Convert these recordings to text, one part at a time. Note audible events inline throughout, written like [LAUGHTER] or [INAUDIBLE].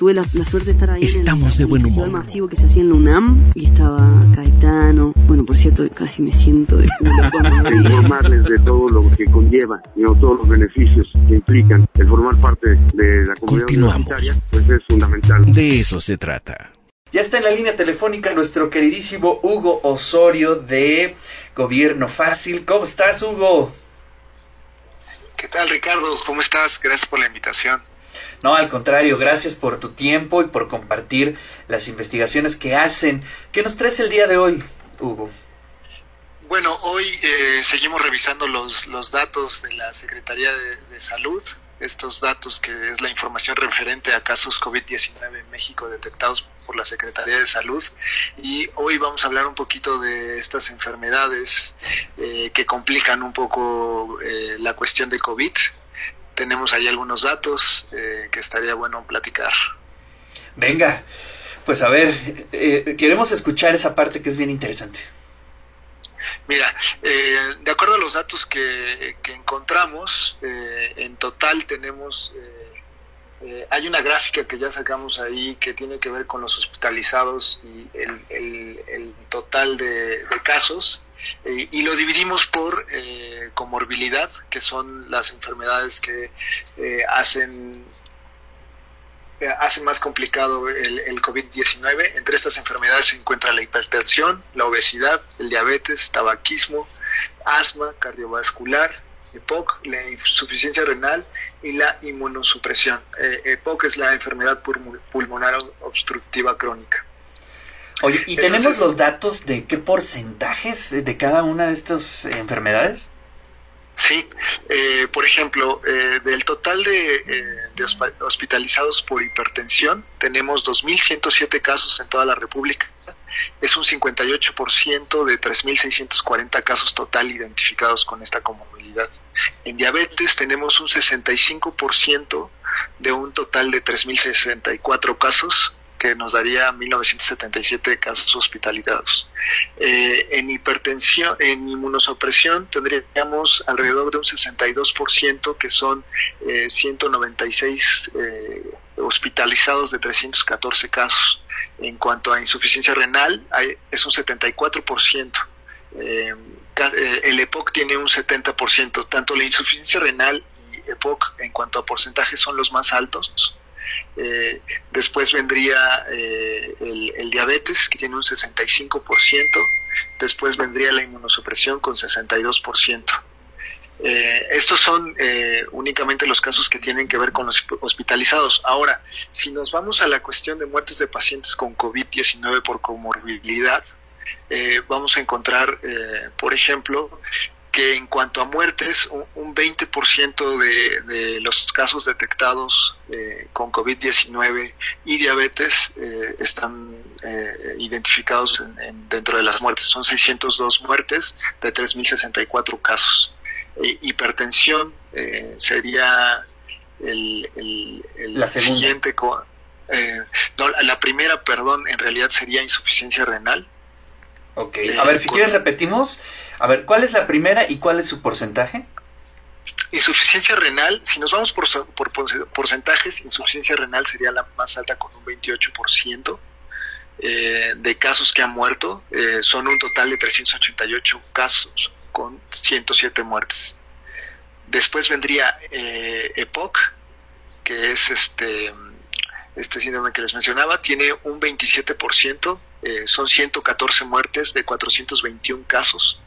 tuve la, suerte de estar ahí Estamos en el, de buen humor. masivo que se hacía en la UNAM y estaba Caetano. Bueno, por cierto, casi me siento de [LAUGHS] informarles de todo lo que conlleva, y todos los beneficios que implican el formar parte de la comunidad universitaria, pues es fundamental. De eso se trata. Ya está en la línea telefónica nuestro queridísimo Hugo Osorio de Gobierno Fácil. ¿Cómo estás, Hugo? ¿Qué tal, Ricardo? ¿Cómo estás? Gracias por la invitación. No, al contrario, gracias por tu tiempo y por compartir las investigaciones que hacen. ¿Qué nos traes el día de hoy, Hugo? Bueno, hoy eh, seguimos revisando los, los datos de la Secretaría de Salud estos datos que es la información referente a casos COVID-19 en México detectados por la Secretaría de Salud y hoy vamos a hablar un poquito de estas enfermedades eh, que complican un poco eh, la cuestión de COVID. Tenemos ahí algunos datos eh, que estaría bueno platicar. Venga, pues a ver, queremos escuchar esa parte que es bien interesante. Mira, eh, de acuerdo a los datos que, encontramos, eh, en total tenemos, eh, hay una gráfica que ya sacamos ahí que tiene que ver con los hospitalizados y el, total de, casos, y lo dividimos por comorbilidad, que son las enfermedades que hacen hace más complicado el, el COVID-19. Entre estas enfermedades se encuentra la hipertensión, la obesidad, el diabetes, tabaquismo, asma, cardiovascular, EPOC, la insuficiencia renal y la inmunosupresión. Eh, EPOC es la enfermedad pulmonar obstructiva crónica. Oye, ¿y tenemos los datos de qué porcentajes de cada una de estas enfermedades? Sí, eh, por ejemplo, eh, del total de, eh, hospitalizados por hipertensión, tenemos 2.107 casos en toda la República. Es un 58% de 3.640 casos total identificados con esta comorbilidad. En diabetes tenemos un 65% de un total de 3.064 casos que nos daría 1977 casos hospitalizados. Eh, en hipertensión, en inmunosupresión tendríamos alrededor de un 62% que son 196 eh, eh, hospitalizados de 314 casos. En cuanto a insuficiencia renal, es un 74%. el EPOC tiene un 70%. Tanto la insuficiencia renal y EPOC en cuanto a porcentaje son los más altos eh, después vendría eh, el, diabetes, que tiene un 65%. Después vendría la inmunosupresión con 62%. Eh, estos son únicamente los casos que tienen que ver con los hospitalizados. Ahora, si nos vamos a la cuestión de muertes de pacientes con COVID-19 por comorbilidad, vamos a encontrar, por ejemplo, que en cuanto a muertes, un, 20% de, de, los casos detectados eh, con COVID-19 y diabetes eh, están eh, identificados dentro de las muertes. Son 602 muertes de 3.064 casos. hipertensión sería el, la siguiente. no, la primera, perdón, en realidad sería insuficiencia renal Ok, eh, a ver, si quieres repetimos. A ver, ¿cuál es la primera y cuál es su porcentaje? Insuficiencia renal, si nos vamos por, por porcentajes, insuficiencia renal sería la más alta con un 28% eh, de casos que han muerto. Eh, son un total de 388 casos con 107 muertes. Después vendría EPOC, que es este, este síndrome que les mencionaba, tiene un 27%, eh, son 114 muertes de 421 casos.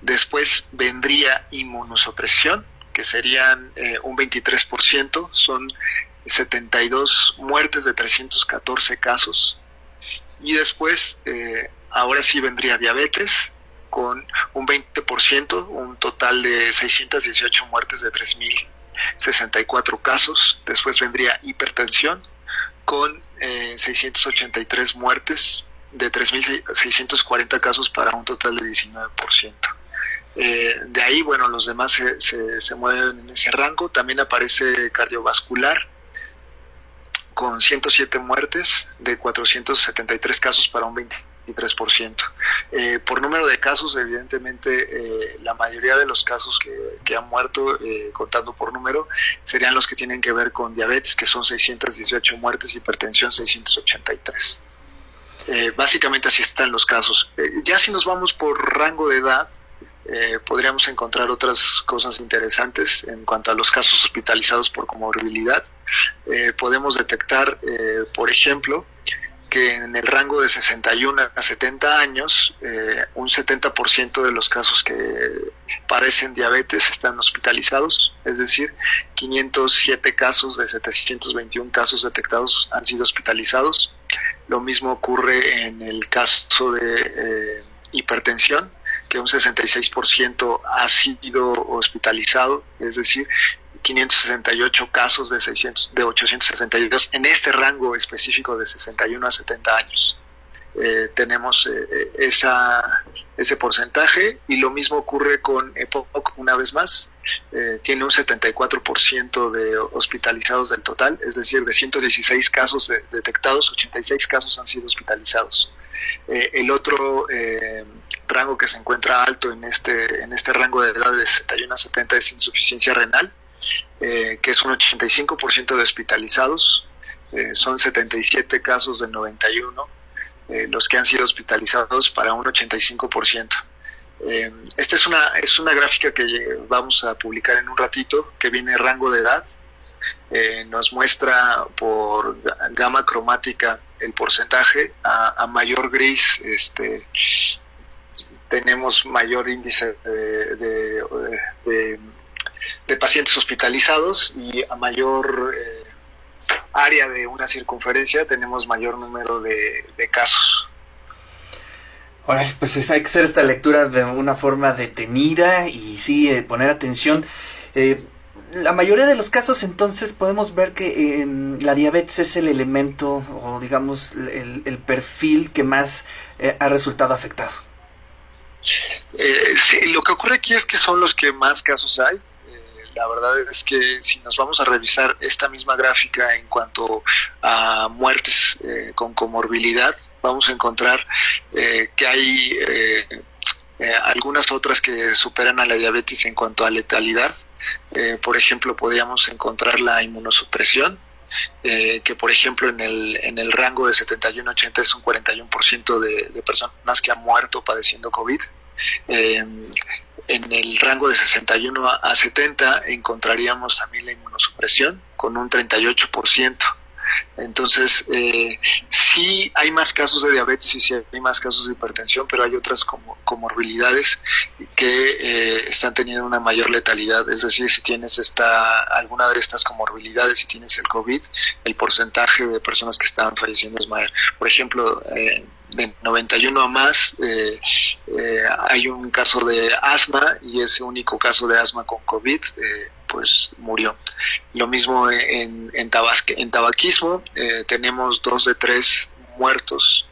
Después vendría inmunosupresión, que serían eh, un 23%, son 72 muertes de 314 casos. Y después, eh, ahora sí vendría diabetes, con un 20%, un total de 618 muertes de 3.064 casos. Después vendría hipertensión, con 683 eh, muertes de 3.640 casos para un total de 19%. Eh, de ahí, bueno, los demás se, mueven en ese rango. También aparece cardiovascular con 107 muertes de 473 casos para un 23%. Eh, por número de casos, evidentemente, eh, la mayoría de los casos que, que han muerto, eh, contando por número, serían los que tienen que ver con diabetes, que son 618 muertes, hipertensión 683. Eh, básicamente así están los casos. Ya si nos vamos por rango de edad, podríamos encontrar otras cosas interesantes en cuanto a los casos hospitalizados por comorbilidad. Podemos detectar, por ejemplo, que en el rango de 61 a 70 años, eh, un 70% de los casos que padecen diabetes están hospitalizados, es decir, 507 casos de 721 casos detectados han sido hospitalizados. Lo mismo ocurre en el caso de eh, hipertensión, que un 66% ha sido hospitalizado, es decir, 568 casos de 600 de 862 en este rango específico de 61 a 70 años. Eh, tenemos eh, esa, ese porcentaje y lo mismo ocurre con EPOC una vez más. Eh, tiene un 74% de hospitalizados del total, es decir, de 116 casos de, detectados, 86 casos han sido hospitalizados. Eh, el otro eh, rango que se encuentra alto en este, en este rango de edad de 61 a 70 es insuficiencia renal, eh, que es un 85% de hospitalizados, eh, son 77 casos de 91 eh, los que han sido hospitalizados para un 85%. Eh, esta es una, es una gráfica que vamos a publicar en un ratito, que viene rango de edad. Eh, nos muestra por gama cromática el porcentaje. A, mayor gris este, tenemos mayor índice de, de pacientes hospitalizados y a mayor eh, área de una circunferencia tenemos mayor número de, de casos. Ay, pues hay que hacer esta lectura de una forma detenida y sí, eh, poner atención. Eh, la mayoría de los casos entonces podemos ver que eh, la diabetes es el elemento o digamos el, el perfil que más eh, ha resultado afectado. Eh, sí, lo que ocurre aquí es que son los que más casos hay. La verdad es que si nos vamos a revisar esta misma gráfica en cuanto a muertes eh, con comorbilidad, vamos a encontrar eh, que hay eh, algunas otras que superan a la diabetes en cuanto a letalidad. Por ejemplo, podríamos encontrar la inmunosupresión, que por ejemplo en el, en el rango de 71-80 es un 41% de, de personas que han muerto padeciendo COVID. En el rango de 61 a 70 encontraríamos también la inmunosupresión con un 38%. Entonces, eh, sí hay más casos de diabetes y sí hay más casos de hipertensión, pero hay otras como, comorbilidades que eh, están teniendo una mayor letalidad. Es decir, si tienes esta, alguna de estas comorbilidades, si tienes el COVID, el porcentaje de personas que están falleciendo es mayor. Por ejemplo, eh, de 91 a más, eh, eh, hay un caso de asma y ese único caso de asma con COVID, eh, pues murió. Lo mismo en, en, tabasque, en tabaquismo, eh, tenemos dos de tres muertos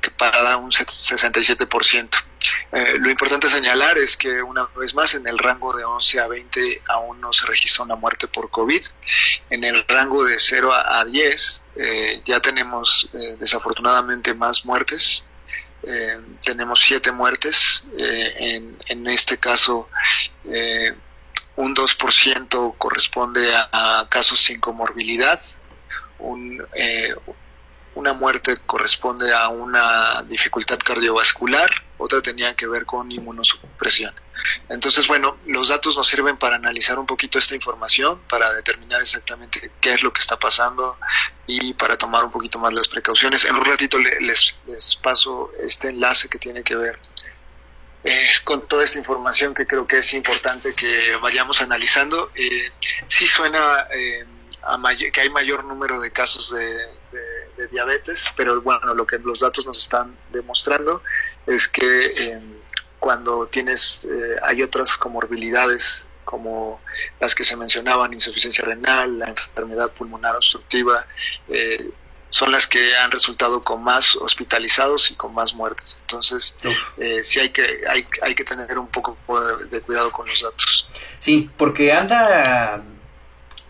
que para un 67%. Eh, lo importante señalar es que una vez más en el rango de 11 a 20 aún no se registra una muerte por COVID. En el rango de 0 a 10 eh, ya tenemos eh, desafortunadamente más muertes. Eh, tenemos siete muertes. En, en, este caso, un 2% corresponde a, a, casos sin comorbilidad. Un, una muerte corresponde a una dificultad cardiovascular, otra tenía que ver con inmunosupresión. Entonces, bueno, los datos nos sirven para analizar un poquito esta información, para determinar exactamente qué es lo que está pasando y para tomar un poquito más las precauciones. En un ratito les, les paso este enlace que tiene que ver eh, con toda esta información que creo que es importante que vayamos analizando. Eh, sí suena eh, a que hay mayor número de casos de, diabetes, pero bueno, lo que los datos nos están demostrando es que eh, cuando tienes, eh, hay otras comorbilidades como las que se mencionaban, insuficiencia renal, la enfermedad pulmonar obstructiva, eh, son las que han resultado con más hospitalizados y con más muertes. Entonces, eh, sí hay que, hay, hay que tener un poco de, de cuidado con los datos. Sí, porque anda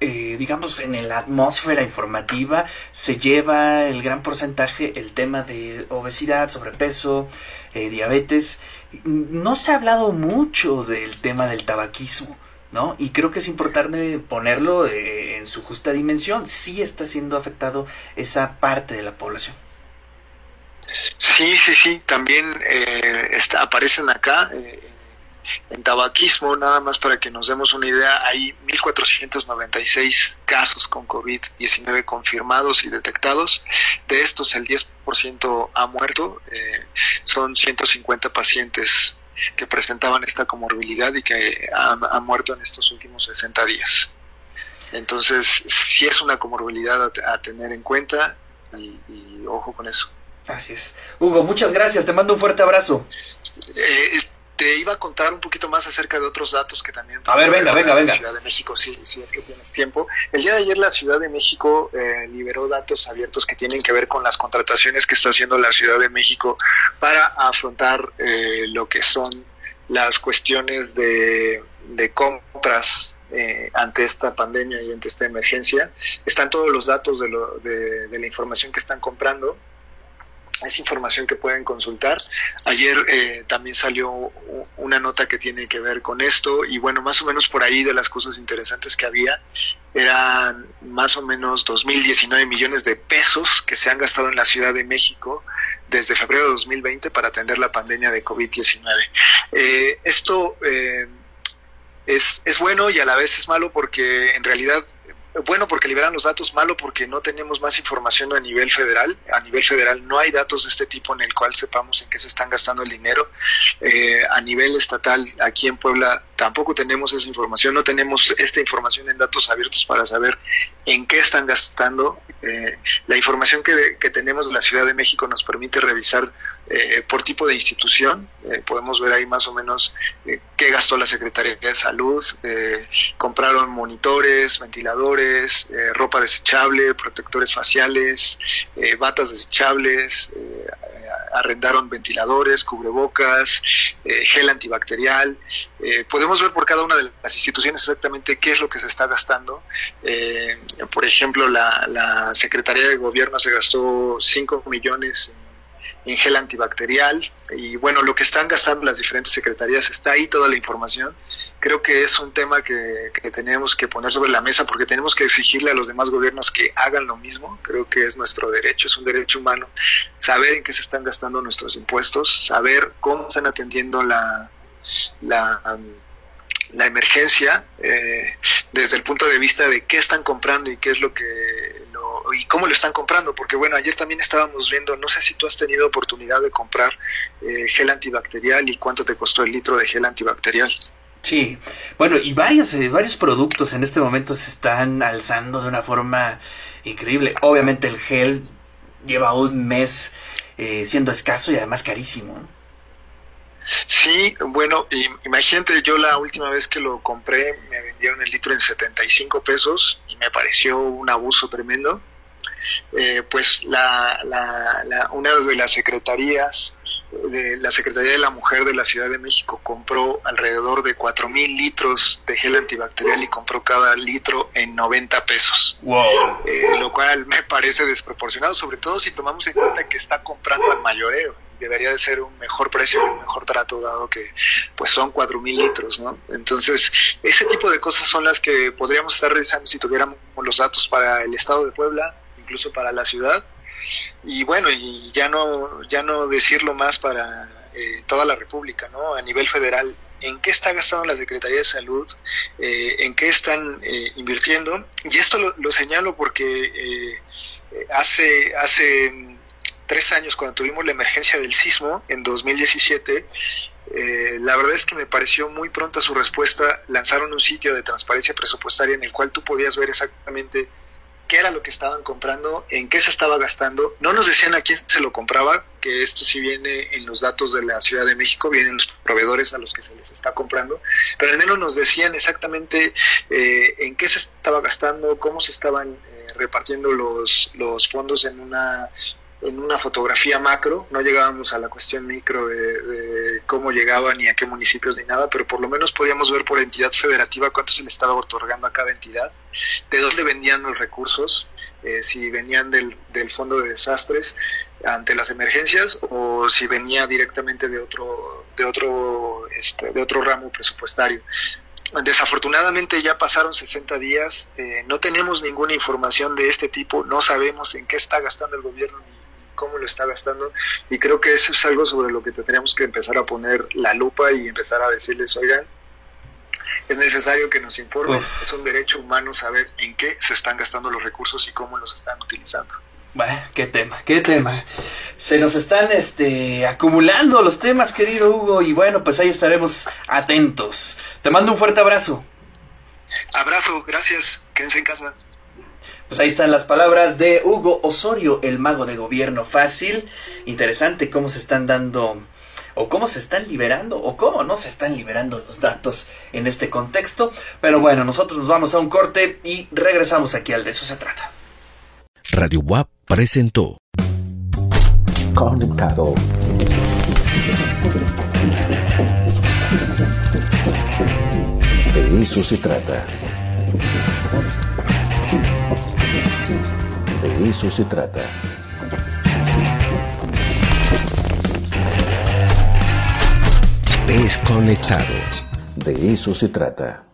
eh, digamos, en la atmósfera informativa se lleva el gran porcentaje el tema de obesidad, sobrepeso, eh, diabetes. No se ha hablado mucho del tema del tabaquismo. ¿no? Y creo que es importante ponerlo eh, en su justa dimensión. Sí está siendo afectado esa parte de la población. Sí, sí, sí. También aparecen acá en tabaquismo, nada más para que nos demos una idea, hay 1.496 casos con COVID-19 confirmados y detectados. De estos, el 10% ha muerto. Eh, son 150 pacientes que presentaban esta comorbilidad y que han, muerto en estos últimos 60 días. Entonces, sí es una comorbilidad a, tener en cuenta y, ojo con eso. Así es. Hugo, muchas gracias. Te mando un fuerte abrazo. Eh, te iba a contar un poquito más acerca de otros datos que también... A ver, venga, venga, venga. Ciudad de México, sí, sí, es que tienes tiempo. El día de ayer la Ciudad de México eh, liberó datos abiertos que tienen que ver con las contrataciones que está haciendo la Ciudad de México para afrontar eh, lo que son las cuestiones de, compras eh, ante esta pandemia y ante esta emergencia. Están todos los datos de, lo, de la información que están comprando es información que pueden consultar. Ayer eh, también salió una nota que tiene que ver con esto y bueno, más o menos por ahí de las cosas interesantes que había, eran más o menos 2.019 millones de pesos que se han gastado en la Ciudad de México desde febrero de 2020 para atender la pandemia de COVID-19. Eh, esto eh, es, es bueno y a la vez es malo porque en realidad bueno porque liberan los datos, malo porque no tenemos más información a nivel federal. A nivel federal no hay datos de este tipo en el cual sepamos en qué se están gastando el dinero. Eh, a nivel estatal, aquí en Puebla, tampoco tenemos esa información, no tenemos esta información en datos abiertos para saber en qué están gastando. Eh, la información que, que tenemos de la Ciudad de México nos permite revisar eh, por tipo de institución. Eh, podemos ver ahí más o menos eh, qué gastó la Secretaría de Salud. compraron monitores, ventiladores, ropa desechable, protectores faciales, batas desechables, arrendaron ventiladores, cubrebocas, gel antibacterial. podemos ver por cada una de las instituciones exactamente qué es lo que se está gastando. por ejemplo, la, la Secretaría de Gobierno se gastó 5 millones en en gel antibacterial y bueno, lo que están gastando las diferentes secretarías, está ahí toda la información. Creo que es un tema que, tenemos que poner sobre la mesa porque tenemos que exigirle a los demás gobiernos que hagan lo mismo. Creo que es nuestro derecho, es un derecho humano saber en qué se están gastando nuestros impuestos, saber cómo están atendiendo la, la la emergencia eh, desde el punto de vista de qué están comprando y qué es lo que y cómo lo están comprando porque bueno ayer también estábamos viendo no sé si tú has tenido oportunidad de comprar eh, gel antibacterial y cuánto te costó el litro de gel antibacterial. Sí bueno y varios eh, varios productos en este momento se están alzando de una forma increíble. Obviamente el gel lleva un mes siendo escaso y además carísimo. Sí, bueno, imagínate, yo la última vez que lo compré me vendieron el litro en 75 pesos y me pareció un abuso tremendo. Eh, pues la, la, una de las secretarías de la Secretaría de la Mujer de la Ciudad de México compró alrededor de 4 mil litros de gel antibacterial y compró cada litro en 90 pesos. Wow. Eh, lo cual me parece desproporcionado, sobre todo si tomamos en cuenta que está comprando al mayoreo debería de ser un mejor precio un mejor trato dado que pues son cuatro mil litros, ¿no? Entonces, ese tipo de cosas son las que podríamos estar revisando si tuviéramos los datos para el estado de Puebla, incluso para la ciudad. Y bueno, y ya no, ya no decirlo más para eh, toda la República, ¿no? A nivel federal, en qué está gastando la Secretaría de Salud, eh, en qué están eh, invirtiendo. Y esto lo, lo señalo porque hace, hace tres años, cuando tuvimos la emergencia del sismo en 2017, eh, la verdad es que me pareció muy pronta su respuesta. Lanzaron un sitio de transparencia presupuestaria en el cual tú podías ver exactamente qué era lo que estaban comprando, en qué se estaba gastando. No nos decían a quién se lo compraba, que esto sí viene en los datos de la Ciudad de México, vienen los proveedores a los que se les está comprando, pero al menos nos decían exactamente eh, en qué se estaba gastando, cómo se estaban eh, repartiendo los, los fondos en una en una fotografía macro, no llegábamos a la cuestión micro de, cómo llegaban ni a qué municipios ni nada, pero por lo menos podíamos ver por entidad federativa cuánto se le estaba otorgando a cada entidad, de dónde venían los recursos, eh, si venían del, del fondo de desastres ante las emergencias o si venía directamente de otro de otro este, de otro ramo presupuestario. Desafortunadamente ya pasaron 60 días, eh, no tenemos ninguna información de este tipo, no sabemos en qué está gastando el gobierno ni cómo lo está gastando y creo que eso es algo sobre lo que tendríamos que empezar a poner la lupa y empezar a decirles, oigan, es necesario que nos informen, es un derecho humano saber en qué se están gastando los recursos y cómo los están utilizando. Bueno, qué tema, qué tema. Se nos están este, acumulando los temas, querido Hugo, y bueno, pues ahí estaremos atentos. Te mando un fuerte abrazo. Abrazo, gracias. Quédense en casa. Pues ahí están las palabras de Hugo Osorio, el mago de gobierno fácil. Interesante cómo se están dando o cómo se están liberando o cómo no se están liberando los datos en este contexto. Pero bueno, nosotros nos vamos a un corte y regresamos aquí al de eso se trata. Radio WAP presentó Conectado. De eso se trata. De eso se trata. Desconectado. De eso se trata.